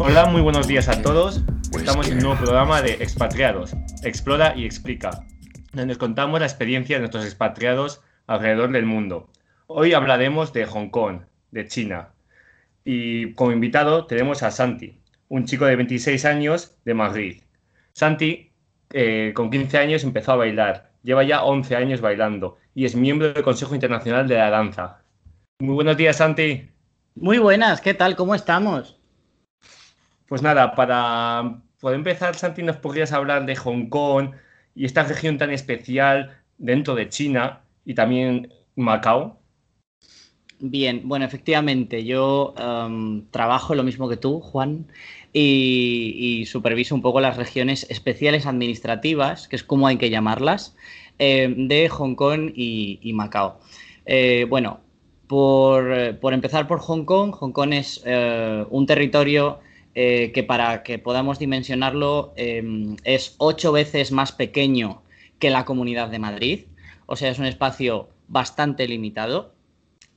Hola, muy buenos días a todos. Estamos en un nuevo programa de Expatriados, Explora y Explica, donde nos contamos la experiencia de nuestros expatriados alrededor del mundo. Hoy hablaremos de Hong Kong, de China. Y como invitado tenemos a Santi, un chico de 26 años de Madrid. Santi, eh, con 15 años, empezó a bailar. Lleva ya 11 años bailando y es miembro del Consejo Internacional de la Danza. Muy buenos días, Santi. Muy buenas, ¿qué tal? ¿Cómo estamos? Pues nada, para poder empezar, Santi, nos podrías hablar de Hong Kong y esta región tan especial dentro de China y también Macao. Bien, bueno, efectivamente, yo em, trabajo lo mismo que tú, Juan, y, superviso un poco las regiones especiales administrativas, que es como hay que llamarlas, em, de Hong Kong y, Macao. Eh, bueno, por, empezar por Hong Kong, Hong Kong es eh, un territorio eh, que para que podamos dimensionarlo em, es ocho veces más pequeño que la Comunidad de Madrid, o sea, es un espacio bastante limitado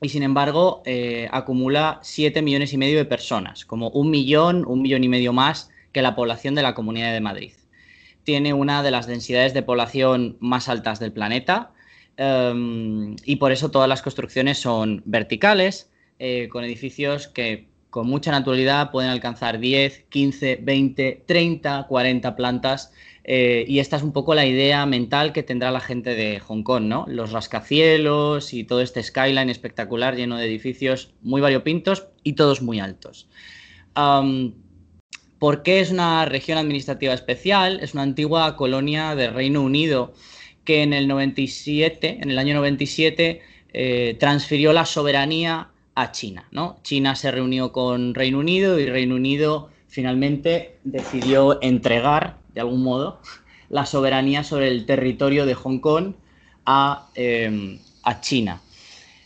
y sin embargo eh, acumula 7 millones y medio de personas, como un millón, un millón y medio más que la población de la Comunidad de Madrid. Tiene una de las densidades de población más altas del planeta em, y por eso todas las construcciones son verticales, eh, con edificios que con mucha naturalidad pueden alcanzar 10, 15, 20, 30, 40 plantas eh, y esta es un poco la idea mental que tendrá la gente de Hong Kong, ¿no? Los rascacielos y todo este skyline espectacular lleno de edificios muy variopintos y todos muy altos. ¿Por qué es una región administrativa especial? Es una antigua colonia del Reino Unido que en el 97, en el año 97, eh, transfirió la soberanía a China, ¿no? China se reunió con Reino Unido y Reino Unido finalmente decidió entregar de algún modo, la soberanía sobre el territorio de Hong Kong a, em, China.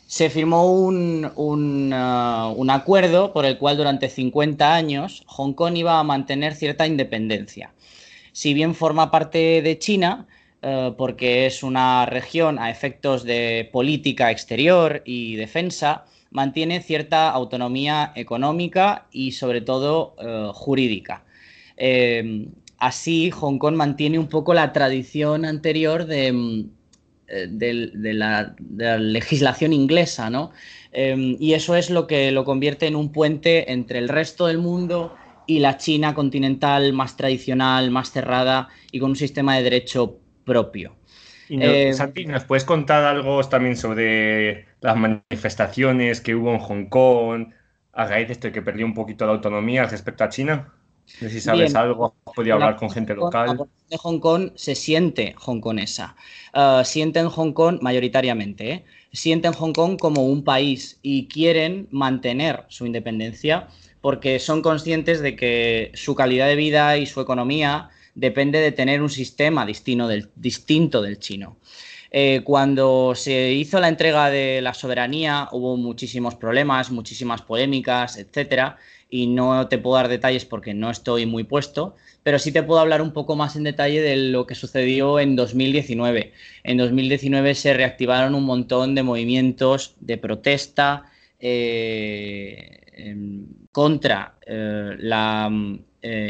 Se firmó un, uh, un, acuerdo por el cual durante 50 años Hong Kong iba a mantener cierta independencia. Si bien forma parte de China, uh, porque es una región a efectos de política exterior y defensa, mantiene cierta autonomía económica y sobre todo uh, jurídica. Em, así Hong Kong mantiene un poco la tradición anterior de, mm, eh, la, legislación inglesa, ¿no? Y eso es lo que lo convierte en un puente entre el resto del mundo y la China continental más tradicional, más cerrada y con un sistema de derecho propio. Y eh, Santi, ¿nos puedes contar algo también sobre las manifestaciones que hubo en Hong Kong a raíz de esto que perdió un poquito la autonomía respecto a China? No sé si sabes algo, has podido hablar con gente local. de Hong Kong se siente hongkonesa. Uh, sienten Hong Kong mayoritariamente, ¿eh? sienten Hong Kong como un país y quieren mantener su independencia porque son conscientes de que su calidad de vida y su economía depende de tener un sistema distinto del chino. Eh, cuando se hizo la entrega de la soberanía hubo muchísimos problemas, muchísimas polémicas, etcétera, y no te puedo dar detalles porque no estoy muy puesto, pero sí te puedo hablar un poco más en detalle de lo que sucedió en 2019. En 2019 se reactivaron un montón de movimientos de protesta eh, contra eh, la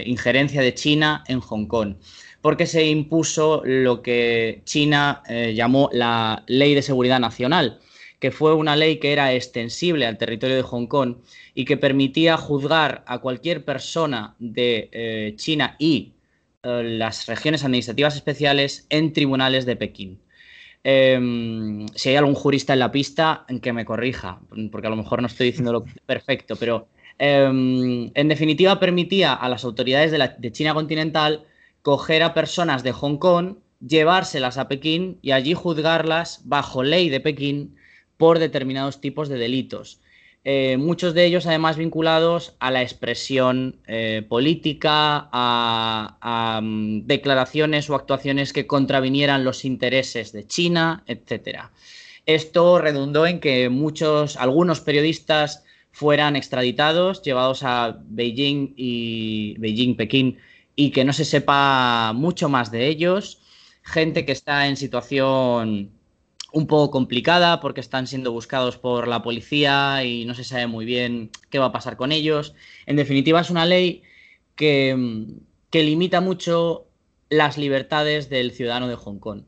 injerencia de China en Hong Kong, porque se impuso lo que China llamó la Ley de Seguridad Nacional que fue una ley que era extensible al territorio de Hong Kong y que permitía juzgar a cualquier persona de eh, China y eh, las regiones administrativas especiales en tribunales de Pekín. Em, si hay algún jurista en la pista, que me corrija, porque a lo mejor no estoy diciendo lo perfecto, pero em, en definitiva permitía a las autoridades de, de China continental coger a personas de Hong Kong, llevárselas a Pekín y allí juzgarlas bajo ley de Pekín por determinados tipos de delitos. Eh, muchos de ellos además vinculados a la expresión eh, política, a, mm, declaraciones o actuaciones que contravinieran los intereses de China, etc. Esto redundó en que muchos, algunos periodistas fueran extraditados, llevados a Beijing y Beijing, Pekín, y que no se sepa mucho más de ellos. Gente que está en situación un poco complicada porque están siendo buscados por la policía y no se sabe muy bien qué va a pasar con ellos. En definitiva, es una ley que, que limita mucho las libertades del ciudadano de Hong Kong.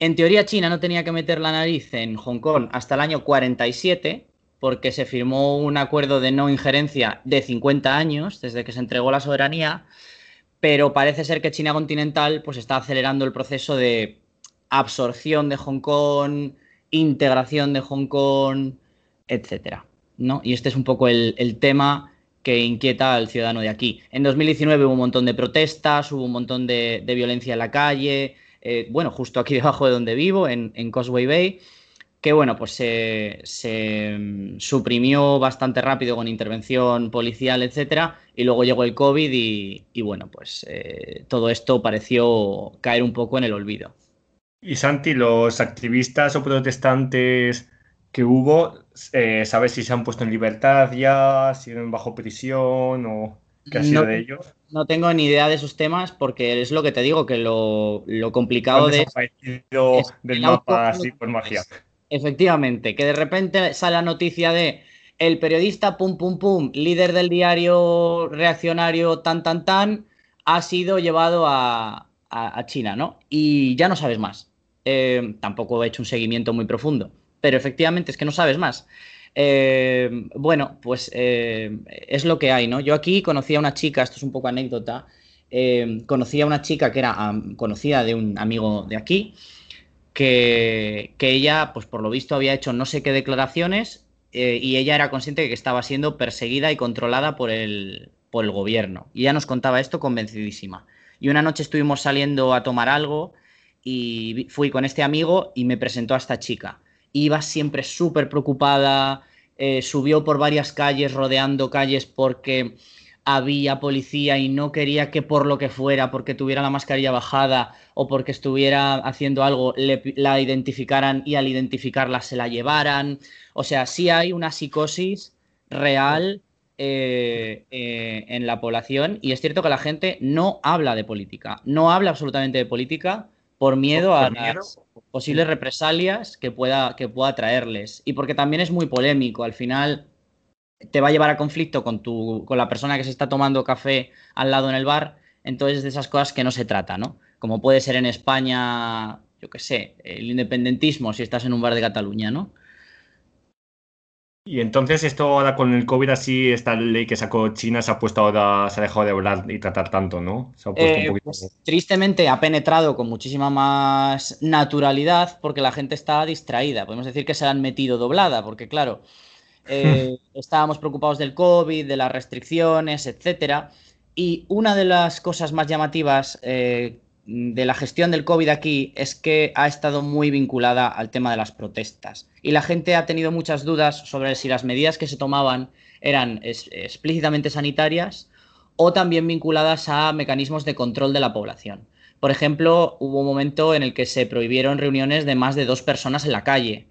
En teoría, China no tenía que meter la nariz en Hong Kong hasta el año 47, porque se firmó un acuerdo de no injerencia de 50 años desde que se entregó la soberanía, pero parece ser que China continental pues, está acelerando el proceso de absorción de Hong Kong, integración de Hong Kong, etcétera. ¿no? Y este es un poco el, tema que inquieta al ciudadano de aquí. En 2019 hubo un montón de protestas, hubo un montón de, violencia en la calle, eh, bueno, justo aquí debajo de donde vivo, en, en Causeway Bay, que bueno, pues se, mm, suprimió bastante rápido con intervención policial, etcétera, y luego llegó el COVID y, bueno, pues eh, todo esto pareció caer un poco en el olvido. Y Santi, los activistas o protestantes que hubo, eh, ¿sabes si se han puesto en libertad ya, siguen bajo prisión o qué ha sido de ellos? No tengo ni idea de esos temas porque es lo que te digo, que lo, complicado de... del mapa así por magia. Efectivamente, que de repente sale la noticia de el periodista pum pum pum, líder del diario reaccionario tan tan tan, ha sido llevado a, China, ¿no? Y ya no sabes más. Eh, tampoco he hecho un seguimiento muy profundo, pero efectivamente es que no sabes más. Eh, bueno, pues eh, es lo que hay, ¿no? Yo aquí conocí a una chica, esto es un poco anécdota, conocí a una chica que era conocida de un amigo de aquí, que, ella, pues por lo visto, había hecho no sé qué declaraciones eh, y ella era consciente de que estaba siendo perseguida y controlada por el, por el gobierno. Y ella nos contaba esto convencidísima. Y una noche estuvimos saliendo a tomar algo y fui con este amigo y me presentó a esta chica. Iba siempre súper preocupada, eh, subió por varias calles, rodeando calles porque había policía y no quería que por lo que fuera, porque tuviera la mascarilla bajada o porque estuviera haciendo algo, la identificaran y al identificarla se la llevaran. O sea, sí hay una psicosis real eh, eh, en la población y es cierto que la gente no habla de política, no habla absolutamente de política por miedo a las posibles represalias que pueda, que pueda traerles y porque también es muy polémico. Al final te va a llevar a conflicto con, tu, con la persona que se está tomando café al lado en el bar, entonces de esas cosas que no se trata, ¿no? Como puede ser en España, yo qué sé, el independentismo si estás en un bar de Cataluña, ¿no? Y entonces esto ahora con el COVID así, esta ley que sacó China se ha puesto ahora, se ha dejado de hablar y tratar tanto, ¿no? Se ha puesto un eh, poquito... Pues, tristemente ha penetrado con muchísima más naturalidad porque la gente está distraída. Podemos decir que se la han metido doblada, porque claro, eh, estábamos preocupados del COVID, de las restricciones, etcétera. Y una de las cosas más llamativas eh, de la gestión del COVID aquí es que ha estado muy vinculada al tema de las protestas. Y la gente ha tenido muchas dudas sobre si las medidas que se tomaban eran explícitamente sanitarias o también vinculadas a mecanismos de control de la población. Por ejemplo, hubo un momento en el que se prohibieron reuniones de más de dos personas en la calle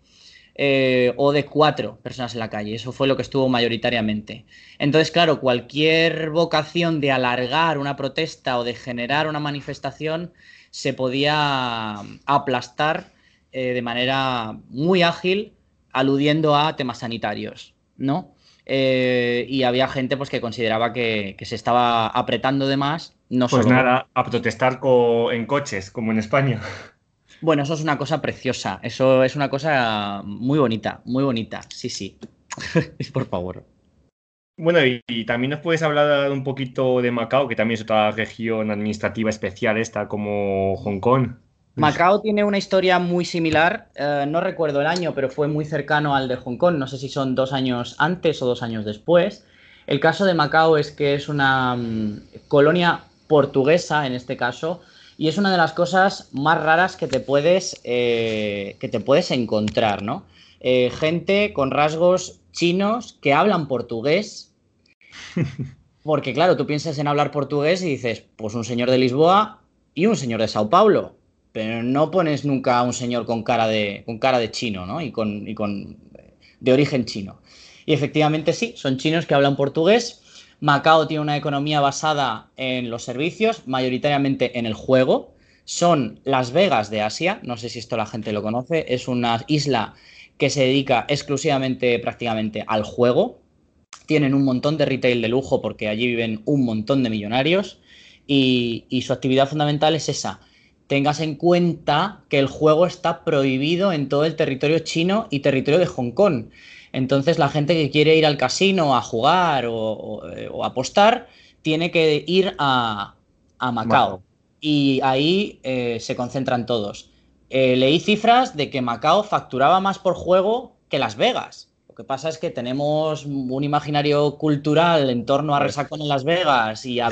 eh, o de cuatro personas en la calle. Eso fue lo que estuvo mayoritariamente. Entonces, claro, cualquier vocación de alargar una protesta o de generar una manifestación se podía aplastar eh, de manera muy ágil, aludiendo a temas sanitarios, ¿no? Eh, y había gente pues, que consideraba que, se estaba apretando de más. No pues nada, a protestar en coches, como en España. Bueno, eso es una cosa preciosa. Eso es una cosa muy bonita, muy bonita. Sí, sí. Por favor. Bueno, y, también nos puedes hablar un poquito de Macao, que también es otra región administrativa especial, esta como Hong Kong. Macao tiene una historia muy similar. Eh, no recuerdo el año, pero fue muy cercano al de Hong Kong. No sé si son dos años antes o dos años después. El caso de Macao es que es una mm, colonia portuguesa, en este caso, y es una de las cosas más raras que te puedes, eh, que te puedes encontrar, ¿no? Eh, gente con rasgos chinos que hablan portugués. Porque claro, tú piensas en hablar portugués y dices, pues un señor de Lisboa y un señor de Sao Paulo. Pero no pones nunca a un señor con cara de, con cara de chino, ¿no? Y con, y con de origen chino. Y efectivamente sí, son chinos que hablan portugués Macao tiene una economía basada en los servicios, mayoritariamente en el juego. Son Las Vegas de Asia, no sé si esto la gente lo conoce, es una isla que se dedica exclusivamente prácticamente al juego. tienen un montón de retail de lujo porque allí viven un montón de millonarios y, su actividad fundamental es esa. Tengas en cuenta que el juego está prohibido en todo el territorio chino y territorio de Hong Kong. Entonces la gente que quiere ir al casino a jugar o, o, eh, o apostar tiene que ir a, a Macao. Y ahí eh, se concentran todos. Eh, leí cifras de que Macao facturaba más por juego que Las Vegas. Lo que pasa es que tenemos un imaginario cultural en torno a Resacón en Las Vegas y a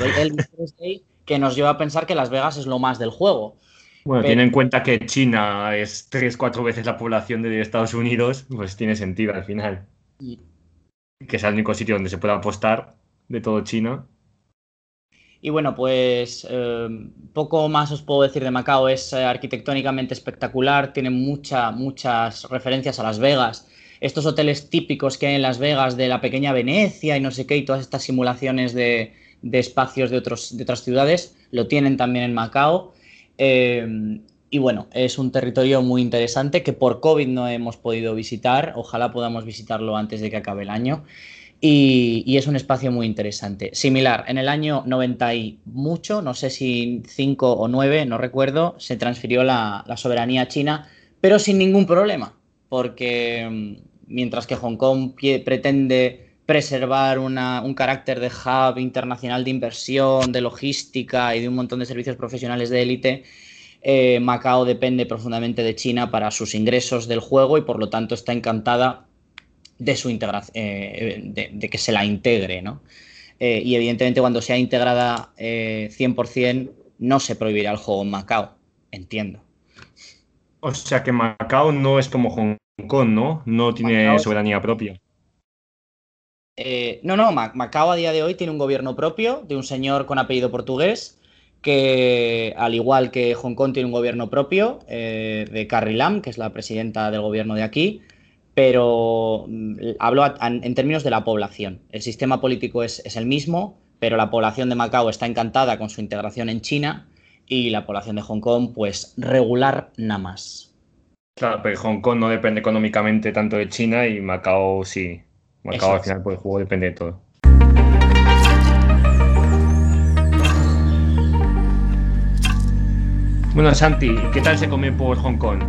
que nos lleva a pensar que Las Vegas es lo más del juego. Bueno, Pero, ten en cuenta que China es tres, cuatro veces la población de Estados Unidos, pues tiene sentido al final. Y... Que es el único sitio donde se puede apostar de todo China. Y bueno, pues eh, poco más os puedo decir de Macao. Es eh, arquitectónicamente espectacular, tiene mucha, muchas referencias a Las Vegas. Estos hoteles típicos que hay en Las Vegas de la pequeña Venecia y no sé qué, y todas estas simulaciones de, de espacios de, otros, de otras ciudades, lo tienen también en Macao. Eh, y bueno, es un territorio muy interesante que por COVID no hemos podido visitar. Ojalá podamos visitarlo antes de que acabe el año. Y, es un espacio muy interesante. Similar, en el año 90 y mucho, no sé si 5 o 9, no recuerdo, se transfirió la, soberanía China, pero sin ningún problema, porque mm, mientras que Hong Kong pretende preservar una, un carácter de hub internacional de inversión, de logística y de un montón de servicios profesionales de élite, eh, Macao depende profundamente de China para sus ingresos del juego y por lo tanto está encantada de su integración, eh, de, de, que se la integre, ¿no? Eh, y evidentemente cuando sea integrada eh, 100% no se prohibirá el juego en Macao, entiendo. O sea que Macao no es como Hong Kong, ¿no? No tiene Macao soberanía propia. Eh, no, no, Macao a día de hoy tiene un gobierno propio de un señor con apellido portugués que, al igual que Hong Kong, tiene un gobierno propio eh, de Carrie Lam, que es la presidenta del gobierno de aquí, pero mm, hablo en términos de la población. El sistema político es, es, el mismo, pero la población de Macao está encantada con su integración en China y la población de Hong Kong, pues regular nada más. Claro, pero Hong Kong no depende económicamente tanto de China y Macao sí. Macao al final por el juego depende de todo. Bueno, Santi, ¿qué tal se come por Hong Kong?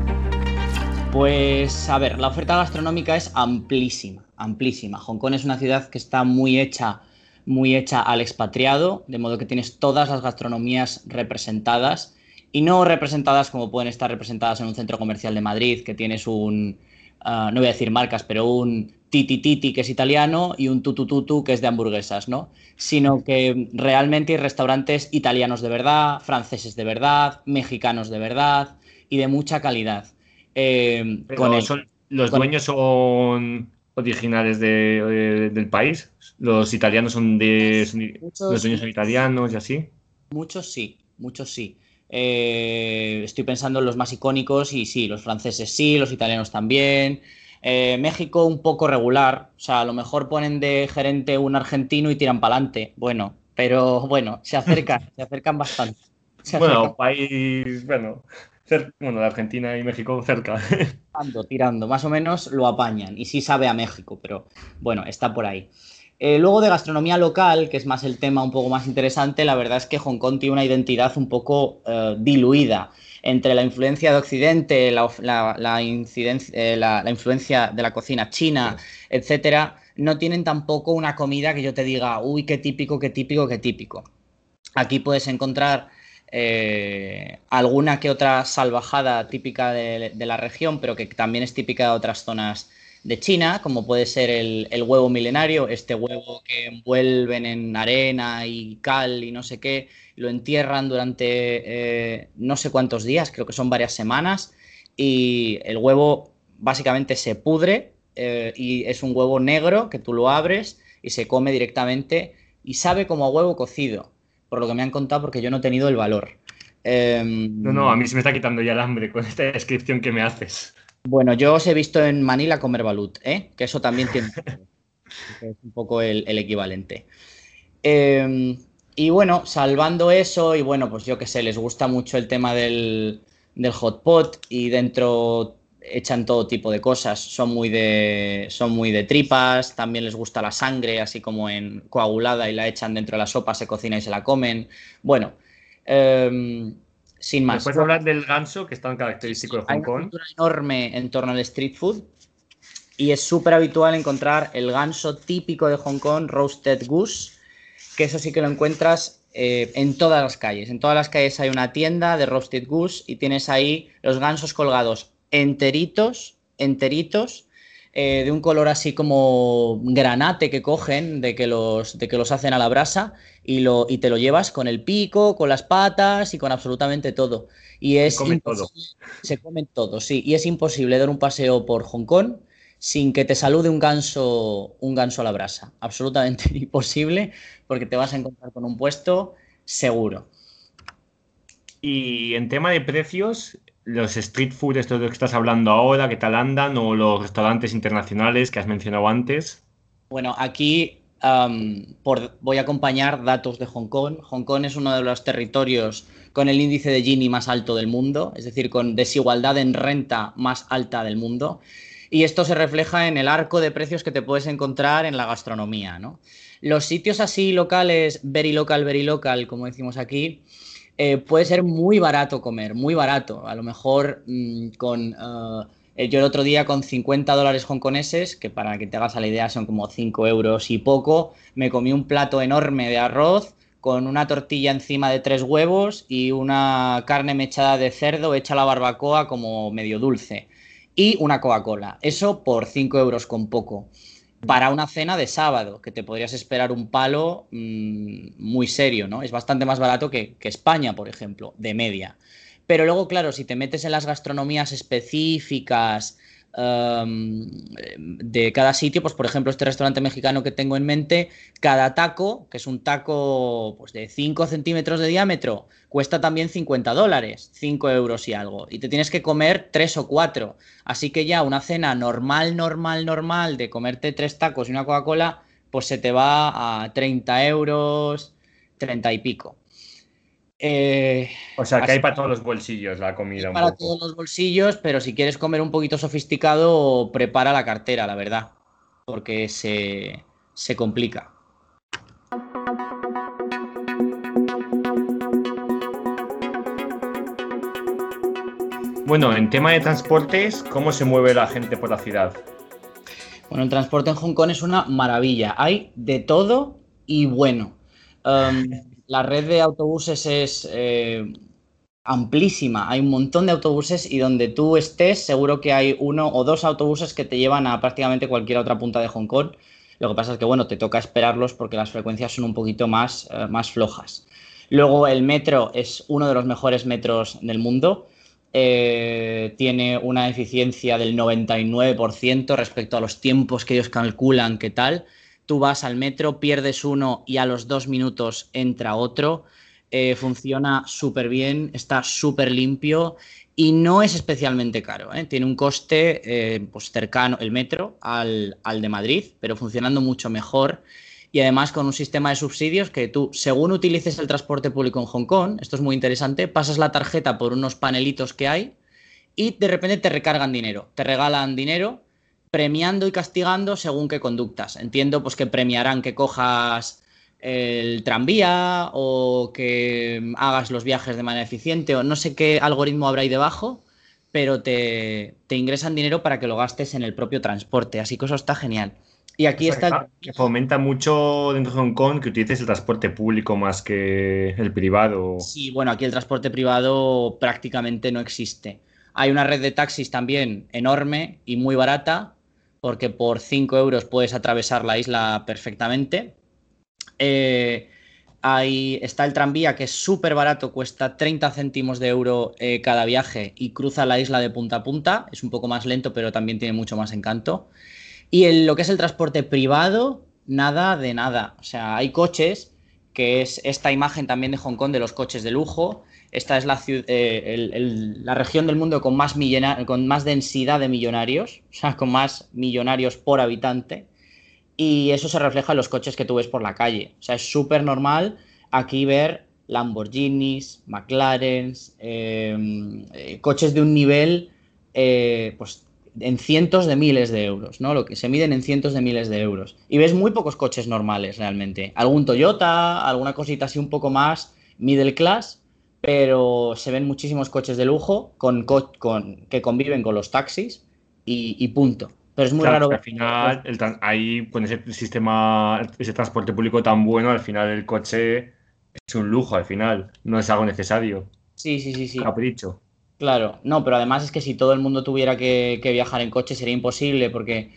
Pues a ver, la oferta gastronómica es amplísima, amplísima. Hong Kong es una ciudad que está muy hecha, muy hecha al expatriado, de modo que tienes todas las gastronomías representadas y no representadas como pueden estar representadas en un centro comercial de Madrid, que tienes un, uh, no voy a decir marcas, pero un Titi Titi que es italiano y un Tutututu que es de hamburguesas, ¿no? Sino que realmente hay restaurantes italianos de verdad, franceses de verdad, mexicanos de verdad y de mucha calidad. Eh, con el, son, ¿Los con dueños son originales de, de, del país? ¿Los italianos son de... Son, muchos, ¿Los dueños son italianos y así? Muchos sí, muchos sí. Eh, estoy pensando en los más icónicos y sí, los franceses sí, los italianos también. Eh, México un poco regular, o sea, a lo mejor ponen de gerente un argentino y tiran para adelante. Bueno, pero bueno, se acercan, se acercan bastante. Se bueno, acercan. país, bueno, bueno, de Argentina y México cerca. Tirando, tirando, más o menos lo apañan y sí sabe a México, pero bueno, está por ahí. Eh, luego de gastronomía local, que es más el tema un poco más interesante, la verdad es que Hong Kong tiene una identidad un poco eh, diluida entre la influencia de Occidente, la, la, la, eh, la influencia de la cocina china, etcétera, no tienen tampoco una comida que yo te diga, uy, qué típico, qué típico, qué típico. Aquí puedes encontrar eh, alguna que otra salvajada típica de, de, la región, pero que también es típica de otras zonas de China, como puede ser el, el, huevo milenario, este huevo que envuelven en arena y cal y no sé qué, lo entierran durante eh, no sé cuántos días, creo que son varias semanas, y el huevo básicamente se pudre eh, y es un huevo negro que tú lo abres y se come directamente y sabe como a huevo cocido, por lo que me han contado porque yo no he tenido el valor. Eh, no, no, a mí se me está quitando ya el hambre con esta descripción que me haces. Bueno, yo os he visto en Manila comer balut, ¿eh? que eso también tiene es un poco el, el equivalente. Eh, y bueno, salvando eso, y bueno, pues yo que sé, les gusta mucho el tema del, del hot pot y dentro echan todo tipo de cosas. Son muy de, son muy de tripas, también les gusta la sangre, así como en coagulada y la echan dentro de la sopa, se cocina y se la comen. Bueno, em, sin más. Puedes hablar del ganso, que es tan característico de Hong Kong? Hay una enorme en torno al street food y es súper habitual encontrar el ganso típico de Hong Kong, roasted goose, que eso sí que lo encuentras eh, en todas las calles. En todas las calles hay una tienda de roasted goose y tienes ahí los gansos colgados enteritos, enteritos, eh, de un color así como granate que cogen, de que los, de que los hacen a la brasa y, lo, y te lo llevas con el pico, con las patas y con absolutamente todo. Y es se comen todo. Se comen todo, sí. Y es imposible dar un paseo por Hong Kong sin que te salude un ganso, un ganso a la brasa. Absolutamente imposible porque te vas a encontrar con un puesto seguro. Y en tema de precios, los street food, esto de lo que estás hablando ahora, ¿qué tal andan? O los restaurantes internacionales que has mencionado antes. Bueno, aquí voy a acompañar datos de Hong Kong. Hong Kong es uno de los territorios con el índice de Gini más alto del mundo, es decir, con desigualdad en renta más alta del mundo. Y esto se refleja en el arco de precios que te puedes encontrar en la gastronomía, ¿no? Los sitios así locales, very local, very local, como decimos aquí, eh, puede ser muy barato comer, muy barato. A lo mejor mm, con... Eh, yo el otro día con 50 dólares hongkoneses, que para que te hagas la idea son como 5 euros y poco, me comí un plato enorme de arroz con una tortilla encima de tres huevos y una carne mechada de cerdo hecha a la barbacoa como medio dulce y una Coca-Cola. Eso por 5 euros con poco. Para una cena de sábado, que te podrías esperar un palo mm, muy serio, ¿no? Es bastante más barato que, que España, por ejemplo, de media. Pero luego, claro, si te metes en las gastronomías específicas, de cada sitio, pues por ejemplo este restaurante mexicano que tengo en mente, cada taco, que es un taco pues, de 5 centímetros de diámetro, cuesta también 50 dólares, 5 euros y algo, y te tienes que comer 3 o 4. Así que ya una cena normal, normal, normal de comerte 3 tacos y una Coca-Cola, pues se te va a 30 euros, 30 y pico. Eh, o sea, que hay para todos los bolsillos la comida. para todos los bolsillos, pero si quieres comer un poquito sofisticado, prepara la cartera, la verdad, porque se, se complica. Bueno, en tema de transportes, ¿cómo se mueve la gente por la ciudad? Bueno, el transporte en Hong Kong es una maravilla. Hay de todo y bueno. Um, la red de autobuses es eh, amplísima. Hay un montón de autobuses y donde tú estés, seguro que hay uno o dos autobuses que te llevan a prácticamente cualquier otra punta de Hong Kong. Lo que pasa es que, bueno, te toca esperarlos porque las frecuencias son un poquito más, eh, más flojas. Luego, el metro es uno de los mejores metros del mundo. Eh, tiene una eficiencia del 99% respecto a los tiempos que ellos calculan que tal tú vas al metro, pierdes uno y a los dos minutos entra otro. Eh, funciona súper bien, está súper limpio y no es especialmente caro. ¿eh? Tiene un coste eh, pues cercano, el metro, al, al, de Madrid, pero funcionando mucho mejor. Y además con un sistema de subsidios que tú, según utilices el transporte público en Hong Kong, esto es muy interesante, pasas la tarjeta por unos panelitos que hay y de repente te recargan dinero, te regalan dinero premiando y castigando según qué conductas. Entiendo pues que premiarán que cojas el tranvía o que hagas los viajes de manera eficiente o no sé qué algoritmo habrá ahí debajo, pero te, ingresan dinero para que lo gastes en el propio transporte, así que eso está genial. Y aquí está... Que, fomenta mucho dentro de Hong Kong que utilices el transporte público más que el privado. Sí, bueno, aquí el transporte privado prácticamente no existe. Hay una red de taxis también enorme y muy barata, porque por 5 euros puedes atravesar la isla perfectamente. Eh, ahí está el tranvía que es súper barato, cuesta 30 céntimos de euro eh, cada viaje y cruza la isla de punta a punta. Es un poco más lento, pero también tiene mucho más encanto. Y en lo que es el transporte privado, nada de nada. O sea, hay coches, que es esta imagen también de Hong Kong de los coches de lujo, esta es la, eh, la región del mundo con más, con más densidad de millonarios, o sea, con más millonarios por habitante. Y eso se refleja en los coches que tú ves por la calle. O sea, es súper normal aquí ver Lamborghinis, McLarens, em, eh, coches de un nivel eh, pues en cientos de miles de euros, ¿no? Lo que se miden en cientos de miles de euros. Y ves muy pocos coches normales realmente. Algún Toyota, alguna cosita así un poco más middle class, pero se ven muchísimos coches de lujo con, con que conviven con los taxis y, punto. Pero es muy raro. Al final, ahí con ese sistema, ese transporte público tan bueno, al final el coche es un lujo, al final, no es algo necesario. Sí, sí, sí, sí. Capricho. Claro, no, pero además es que si todo el mundo tuviera que, viajar en coche sería imposible porque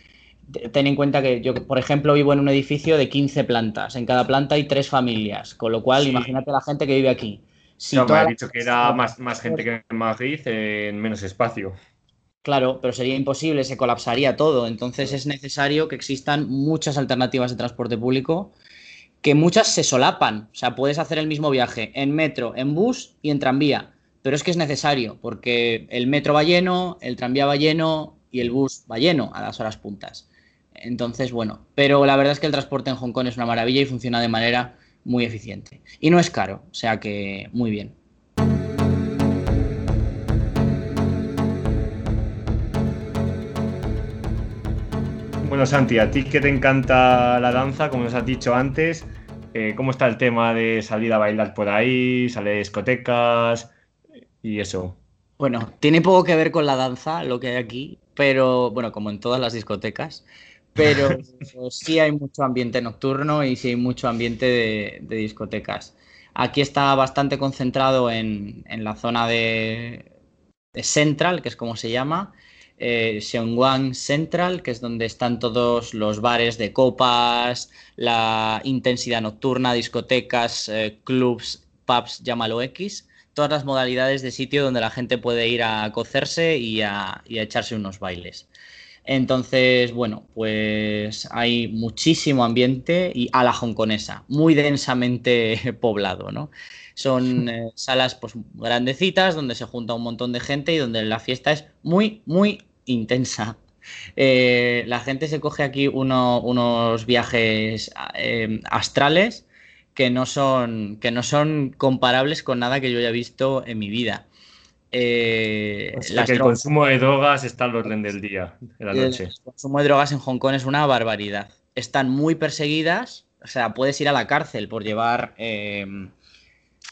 ten en cuenta que yo, por ejemplo, vivo en un edificio de 15 plantas. En cada planta hay tres familias, con lo cual imagínate la gente que vive aquí. Si no, me ha dicho que era más, más gente que en Madrid en menos espacio. Claro, pero sería imposible, se colapsaría todo. Entonces es necesario que existan muchas alternativas de transporte público, que muchas se solapan. O sea, puedes hacer el mismo viaje en metro, en bus y en tranvía pero es que es necesario, porque el metro va lleno, el tranvía va lleno y el bus va lleno a las horas puntas. Entonces, bueno, pero la verdad es que el transporte en Hong Kong es una maravilla y funciona de manera muy eficiente. Y no es caro, o sea que muy bien. Bueno, Santi, a ti que te encanta la danza, como nos has dicho antes, eh, ¿cómo está el tema de salir a bailar por ahí, salir a discotecas? y eso. Bueno, tiene poco que ver con la danza lo que hay aquí, pero bueno, como en todas las discotecas, pero sí hay mucho ambiente nocturno y sí hay mucho ambiente de, discotecas. Aquí está bastante concentrado en, la zona de, Central, que es como se llama, eh, Central, que es donde están todos los bares de copas, la intensidad nocturna, discotecas, eh, clubs, pubs, llámalo X todas las modalidades de sitio donde la gente puede ir a cocerse y a, echarse unos bailes. Entonces, bueno, pues hay muchísimo ambiente y a la hongkonesa, muy densamente poblado, ¿no? Son eh, salas pues grandecitas donde se junta un montón de gente y donde la fiesta es muy, muy intensa. Eh, la gente se coge aquí unos viajes eh, astrales que no son, que no son comparables con nada que yo haya visto en mi vida. Eh, que el consumo de drogas está al orden del día, de la noche. El consumo de drogas en Hong Kong es una barbaridad. Están muy perseguidas, o sea, puedes ir a la cárcel por llevar em,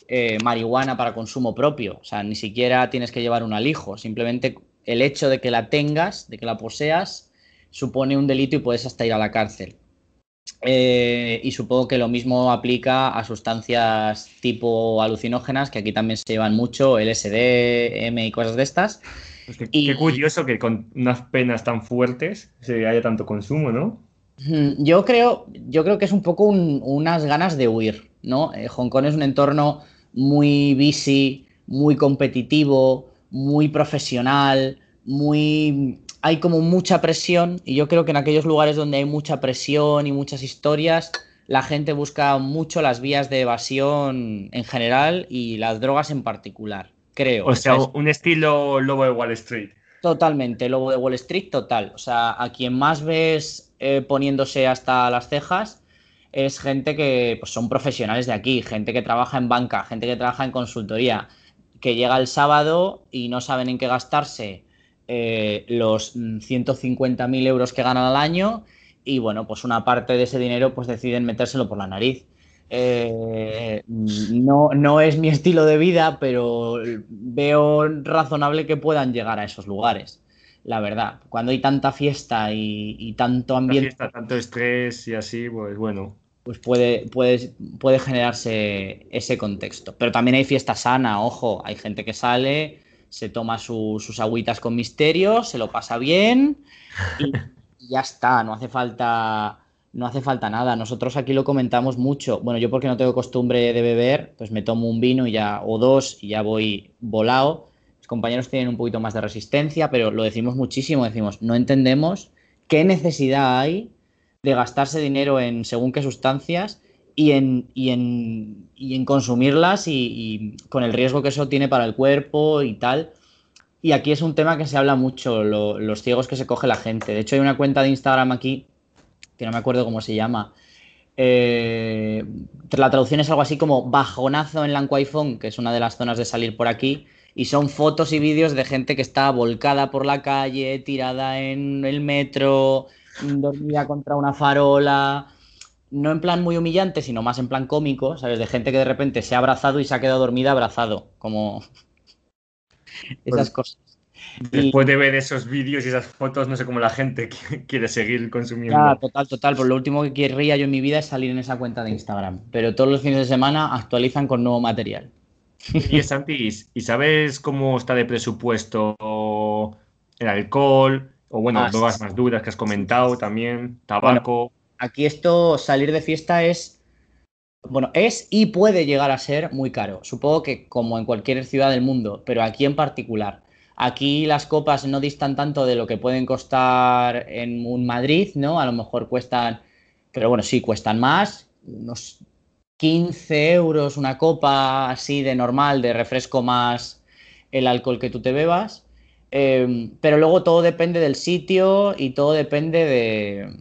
eh, marihuana para consumo propio. O sea, ni siquiera tienes que llevar un alijo. Simplemente el hecho de que la tengas, de que la poseas, supone un delito y puedes hasta ir a la cárcel. Eh, y supongo que lo mismo aplica a sustancias tipo alucinógenas, que aquí también se llevan mucho, LSD, M y cosas de estas. Pues qué curioso que con unas penas tan fuertes se haya tanto consumo, ¿no? Yo creo, yo creo que es un poco unas ganas de huir, ¿no? Eh, Hong Kong es un entorno muy busy, muy competitivo, muy profesional, muy hay como mucha presión y yo creo que en aquellos lugares donde hay mucha presión y muchas historias, la gente busca mucho las vías de evasión en general y las drogas en particular, creo. O sea, un estilo lobo de Wall Street. Totalmente, lobo de Wall Street, total. O sea, a quien más ves eh, poniéndose hasta las cejas es gente que pues, son profesionales de aquí, gente que trabaja en banca, gente que trabaja en consultoría, que llega el sábado y no saben en qué gastarse eh, los 150.000 euros que ganan al año y bueno, pues una parte de ese dinero pues deciden metérselo por la nariz. Eh, no, no es mi estilo de vida, pero veo razonable que puedan llegar a esos lugares. La verdad, cuando hay tanta fiesta y, tanto ambiente. tanto estrés y así, pues bueno. Pues puede, puede, puede generarse ese contexto. Pero también hay fiesta sana, ojo, hay gente que sale, se toma sus agüitas con misterio, se lo pasa bien y, ya está, no hace falta no hace falta nada. Nosotros aquí lo comentamos mucho. Bueno, yo porque no tengo costumbre de beber, pues me tomo un vino y ya, o dos y ya voy volado. Los compañeros tienen un poquito más de resistencia, pero lo decimos muchísimo. Decimos, no entendemos qué necesidad hay de gastarse dinero en según qué sustancias y en, y en, y en consumirlas y, con el riesgo que eso tiene para el cuerpo y tal. Y aquí es un tema que se habla mucho, los ciegos que se coge la gente. De hecho, hay una cuenta de Instagram aquí, que no me acuerdo cómo se llama. Eh, la traducción es algo así como bajonazo en Langwaifong, que es una de las zonas de salir por aquí. y son fotos y vídeos de gente que está volcada por la calle, tirada en el metro, dormida contra una farola. No en plan muy humillante, sino más en plan cómico, ¿sabes? De gente que de repente se ha abrazado y se ha quedado dormida abrazado, como esas Pues- cosas. Después de ver esos vídeos y esas fotos, no sé cómo la gente qui- quiere seguir consumiendo. Ya, total, total. Pues lo último que querría yo en mi vida es salir en esa cuenta de Instagram. Pero todos los fines de semana actualizan con nuevo material. Y Santi, ¿y sabes cómo está de presupuesto el alcohol? O bueno, Ah, drogas sí. más duras que has comentado también, tabaco. Aquí esto, salir de fiesta es, bueno, es y puede llegar a ser muy caro. Supongo que como en cualquier ciudad del mundo, pero aquí en particular. Aquí las copas no distan tanto de lo que pueden costar en un Madrid, ¿no? A lo mejor cuestan, pero bueno, sí, cuestan más, unos 15 euros una copa así de normal, de refresco más el alcohol que tú te bebas. Eh, pero luego todo depende del sitio y todo depende de,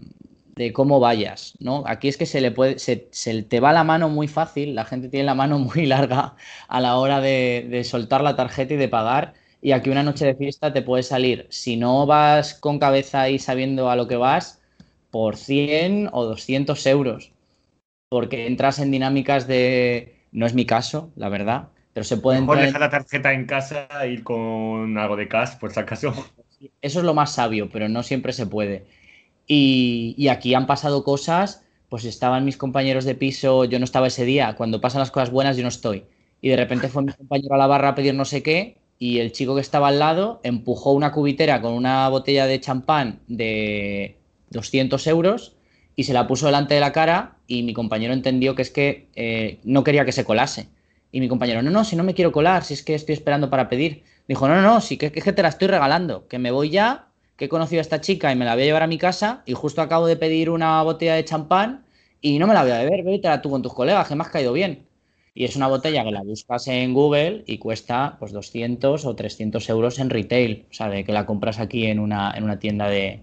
de cómo vayas, ¿no? Aquí es que se le puede, se, se te va la mano muy fácil, la gente tiene la mano muy larga a la hora de, de soltar la tarjeta y de pagar. Y aquí una noche de fiesta te puede salir, si no vas con cabeza y sabiendo a lo que vas, por 100 o 200 euros. Porque entras en dinámicas de... No es mi caso, la verdad, pero se puede Mejor en- dejar la tarjeta en casa e ir con algo de cash, por si acaso. Eso es lo más sabio, pero no siempre se puede. Y, aquí han pasado cosas, pues estaban mis compañeros de piso, yo no estaba ese día, cuando pasan las cosas buenas yo no estoy. Y de repente fue mi compañero a la barra a pedir no sé qué y el chico que estaba al lado empujó una cubitera con una botella de champán de 200 euros y se la puso delante de la cara y mi compañero entendió que es que eh, no quería que se colase. Y mi compañero, no, no, si no me quiero colar, si es que estoy esperando para pedir. Dijo, no, no, no, que es que te la estoy regalando, que me voy ya, que he conocido a esta chica y me la voy a llevar a mi casa y justo acabo de pedir una botella de champán y no me la voy a beber, vete tú con tus colegas, que me has caído bien. Y es una botella que la buscas en Google y cuesta pues 200 o 300 euros en retail, o sea, de que la compras aquí en una, en una tienda de,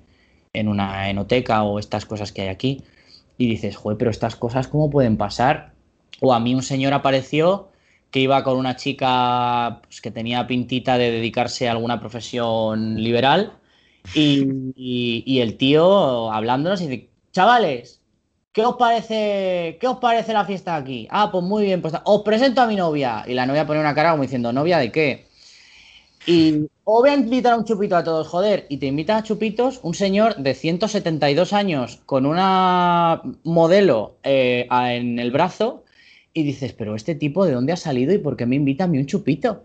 en una enoteca o estas cosas que hay aquí. Y dices, joder, pero estas cosas cómo pueden pasar. O a mí un señor apareció que iba con una chica pues, que tenía pintita de dedicarse a alguna profesión liberal y, el tío hablándonos y dice, chavales, ¿qué os parece, qué os parece la fiesta aquí? Ah, pues muy bien, pues os presento a mi novia. Y la novia pone una cara como diciendo, ¿novia de qué? Y os voy a invitar a un chupito a todos, joder. Y te invita a chupitos un señor de 172 años con una modelo eh, en el brazo y dices, pero este tipo de dónde ha salido y por qué me invita a mí un chupito?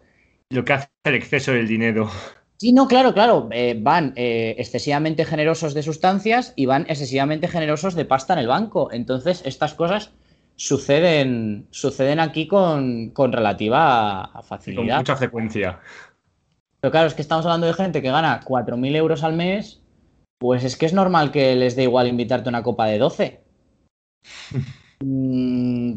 Lo que hace el exceso del dinero. Sí, no, claro, claro. eh, van eh, excesivamente generosos de sustancias y van excesivamente generosos de pasta en el banco. Entonces, estas cosas suceden, suceden aquí con, con relativa Con facilidad. mucha frecuencia. Pero claro, es que estamos hablando de gente que gana 4.000 euros al mes, pues es que es normal que les dé igual invitarte a una copa de 12. Mm,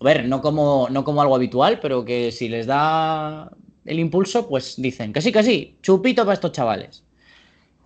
a ver, no como, no como algo habitual, pero que si les da el impulso, pues dicen que sí, que sí, chupito para estos chavales.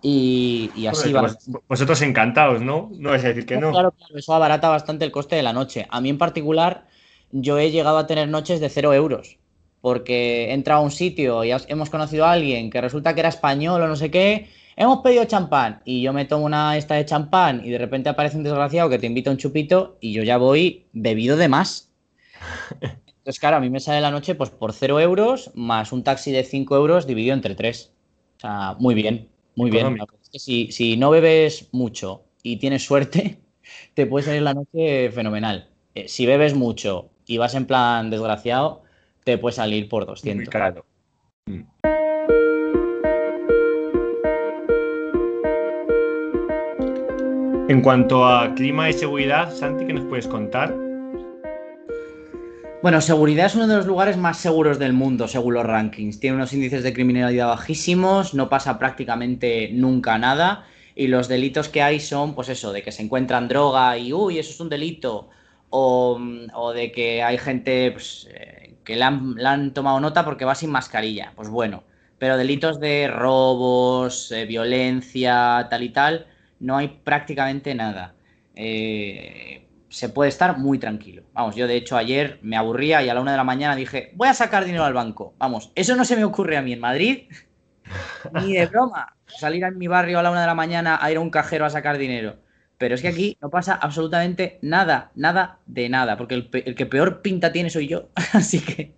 Y, y así va. Pues- vosotros encantados, ¿no? No a decir que no. Claro, claro, eso abarata bastante el coste de la noche. A mí en particular, yo he llegado a tener noches de cero euros, porque he entrado a un sitio y hemos conocido a alguien que resulta que era español o no sé qué, hemos pedido champán y yo me tomo una esta de champán y de repente aparece un desgraciado que te invita a un chupito y yo ya voy bebido de más. Entonces, claro, a mí me sale la noche pues por cero euros más un taxi de 5 euros dividido entre tres. O sea, muy bien, muy bien. Económico. La verdad es que si, si no bebes mucho y tienes suerte, te puede salir la noche fenomenal. Eh, si bebes mucho y vas en plan desgraciado, te puede salir por Muy 200. caro. Mm. En cuanto a clima y seguridad, Santi, ¿qué nos puedes contar? Bueno, seguridad es uno de los lugares más seguros del mundo, según los rankings. Tiene unos índices de criminalidad bajísimos, no pasa prácticamente nunca nada. Y los delitos que hay son, pues eso, de que se encuentran droga y, uy, eso es un delito. O, o de que hay gente pues, eh, que le han tomado nota porque va sin mascarilla. Pues bueno, pero delitos de robos, eh, violencia, tal y tal, no hay prácticamente nada. Eh, se puede estar muy tranquilo. Vamos, yo de hecho ayer me aburría y a la una de la mañana dije, voy a sacar dinero al banco. Vamos, eso no se me ocurre a mí en Madrid, ni de broma. Salir a mi barrio a la una de la mañana a ir a un cajero a sacar dinero. Pero es que aquí no pasa absolutamente nada, nada de nada, porque el, que peor pinta tiene soy yo, así que,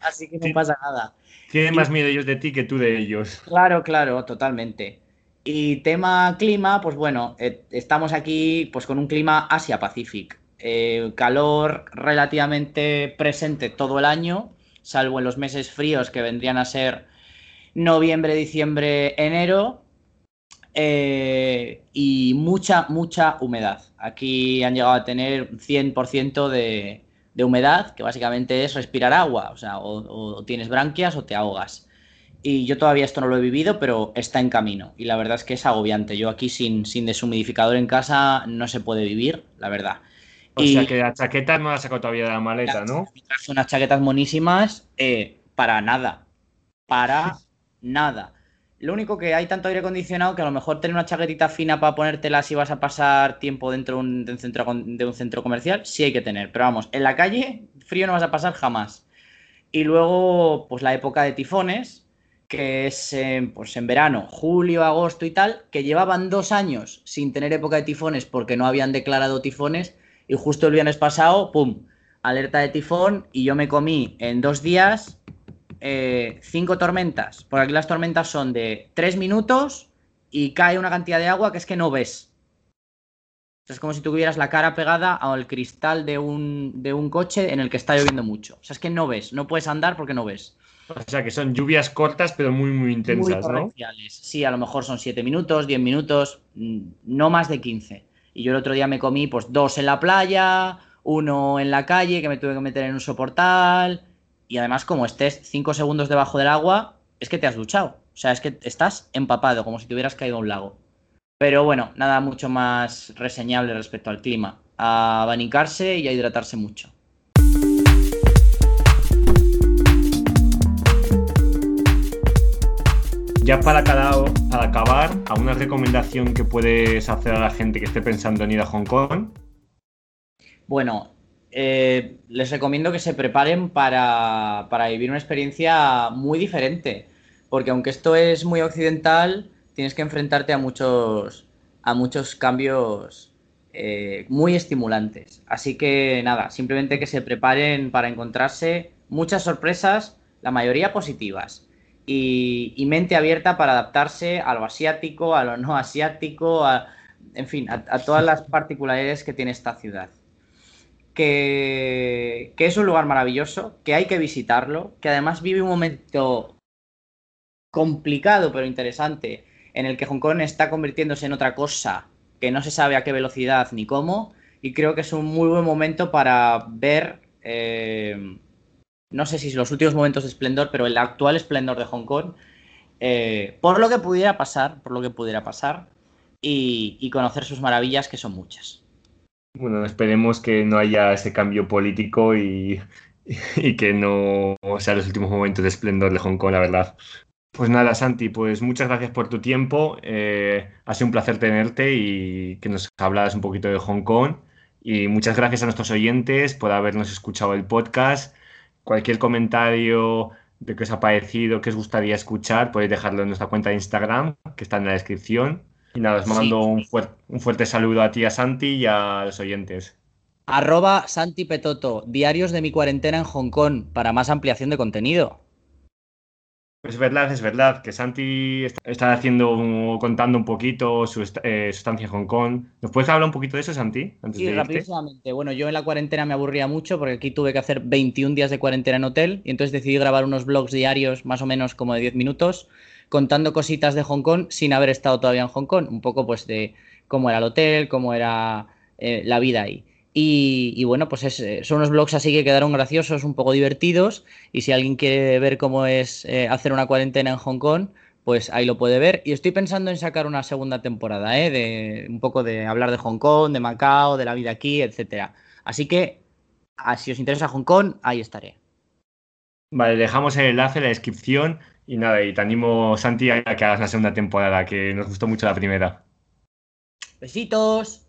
así que no pasa nada. Tienen más miedo ellos de ti que tú de ellos. Claro, claro, totalmente. Y tema clima, pues bueno, eh, estamos aquí pues con un clima Asia-Pacific. Eh, calor relativamente presente todo el año, salvo en los meses fríos que vendrían a ser noviembre, diciembre, enero. Eh, y mucha, mucha humedad. Aquí han llegado a tener 100% de, de humedad, que básicamente es respirar agua, o sea, o, tienes branquias o te ahogas. Y yo todavía esto no lo he vivido, pero está en camino. Y la verdad es que es agobiante. Yo aquí sin, sin deshumidificador en casa no se puede vivir, la verdad. O sea que las chaquetas no las sacado todavía de la maleta, ¿no? Son unas chaquetas monísimas eh, para nada. Para nada. Lo único que hay tanto aire acondicionado que a lo mejor tener una chaquetita fina para ponértela si vas a pasar tiempo dentro de un, centro, de un centro comercial, sí hay que tener. Pero vamos, en la calle frío no vas a pasar jamás. Y luego, pues la época de tifones, que es pues en verano, julio, agosto y tal, que llevaban dos años sin tener época de tifones porque no habían declarado tifones. Y justo el viernes pasado, ¡pum! Alerta de tifón y yo me comí en dos días eh, cinco tormentas, porque aquí las tormentas son de tres minutos y cae una cantidad de agua que es que no ves. Es como si tuvieras la cara pegada al cristal de un, de un coche en el que está lloviendo mucho. O sea, es que no ves, no puedes andar porque no ves. O sea, que son lluvias cortas pero muy, muy intensas, ¿no? Sí, a lo mejor son siete minutos, diez minutos, mm, no más de 15. Y yo el otro día me comí pues dos en la playa, uno en la calle que me tuve que meter en un soportal y además como estés 5 segundos debajo del agua, es que te has duchado. O sea, es que estás empapado, como si te hubieras caído a un lago. Pero bueno, nada mucho más reseñable respecto al clima. A abanicarse y a hidratarse mucho. Ya para, para acabar, ¿alguna recomendación que puedes hacer a la gente que esté pensando en ir a Hong Kong? Bueno, eh, les recomiendo que se preparen para, vivir una experiencia muy diferente. Porque aunque esto es muy occidental, tienes que enfrentarte a muchos, a muchos cambios eh, muy estimulantes. Así que nada, simplemente que se preparen para encontrarse muchas sorpresas, la mayoría positivas. Y, mente abierta para adaptarse a lo asiático, a lo no asiático, en fin, a todas las particularidades que tiene esta ciudad. Que, es un lugar maravilloso, que hay que visitarlo, que además vive un momento complicado pero interesante en el que Hong Kong está convirtiéndose en otra cosa que no se sabe a qué velocidad ni cómo y creo que es un muy buen momento para ver eh, no sé si los últimos momentos de esplendor pero el actual esplendor de Hong Kong eh, por lo que pudiera pasar por lo que pudiera pasar y conocer sus maravillas que son muchas bueno, esperemos que no haya ese cambio político y, que no sea los últimos momentos de esplendor de Hong Kong, la verdad. Pues nada, Santi, pues muchas gracias por tu tiempo. Eh, ha sido un placer tenerte y que nos hablas un poquito de Hong Kong. Y muchas gracias a nuestros oyentes por habernos escuchado el podcast. Cualquier comentario de qué os ha parecido, qué os gustaría escuchar, podéis dejarlo en nuestra cuenta de Instagram, que está en la descripción. Y nada, os mando un, un, fuerte saludo a ti, a Santi y a los oyentes. Arroba Santi Petoto, diarios de mi cuarentena en Hong Kong, para más ampliación de contenido. Es verdad, es verdad, que Santi está haciendo, contando un poquito su, eh, estancia en Hong Kong. ¿Nos puedes hablar un poquito de eso, Santi? sí, rápidamente. Bueno, yo en la cuarentena me aburría mucho porque aquí tuve que hacer 21 días de cuarentena en hotel y entonces decidí grabar unos vlogs diarios más o menos como de 10 minutos contando cositas de Hong Kong sin haber estado todavía en Hong Kong, un poco pues de cómo era el hotel, cómo era eh, la vida ahí. Y, bueno, pues eh, son unos blogs así que quedaron graciosos, un poco divertidos. Y si alguien quiere ver cómo es eh, hacer una cuarentena en Hong Kong, pues ahí lo puede ver. Y estoy pensando en sacar una segunda temporada, ¿eh? de un poco de hablar de Hong Kong, de Macao, de la vida aquí, etcétera. Así que, ah, si os interesa Hong Kong, ahí estaré. Vale, dejamos el enlace en la descripción y nada, y te animo, Santi, a que hagas la segunda temporada, que nos gustó mucho la primera. Besitos.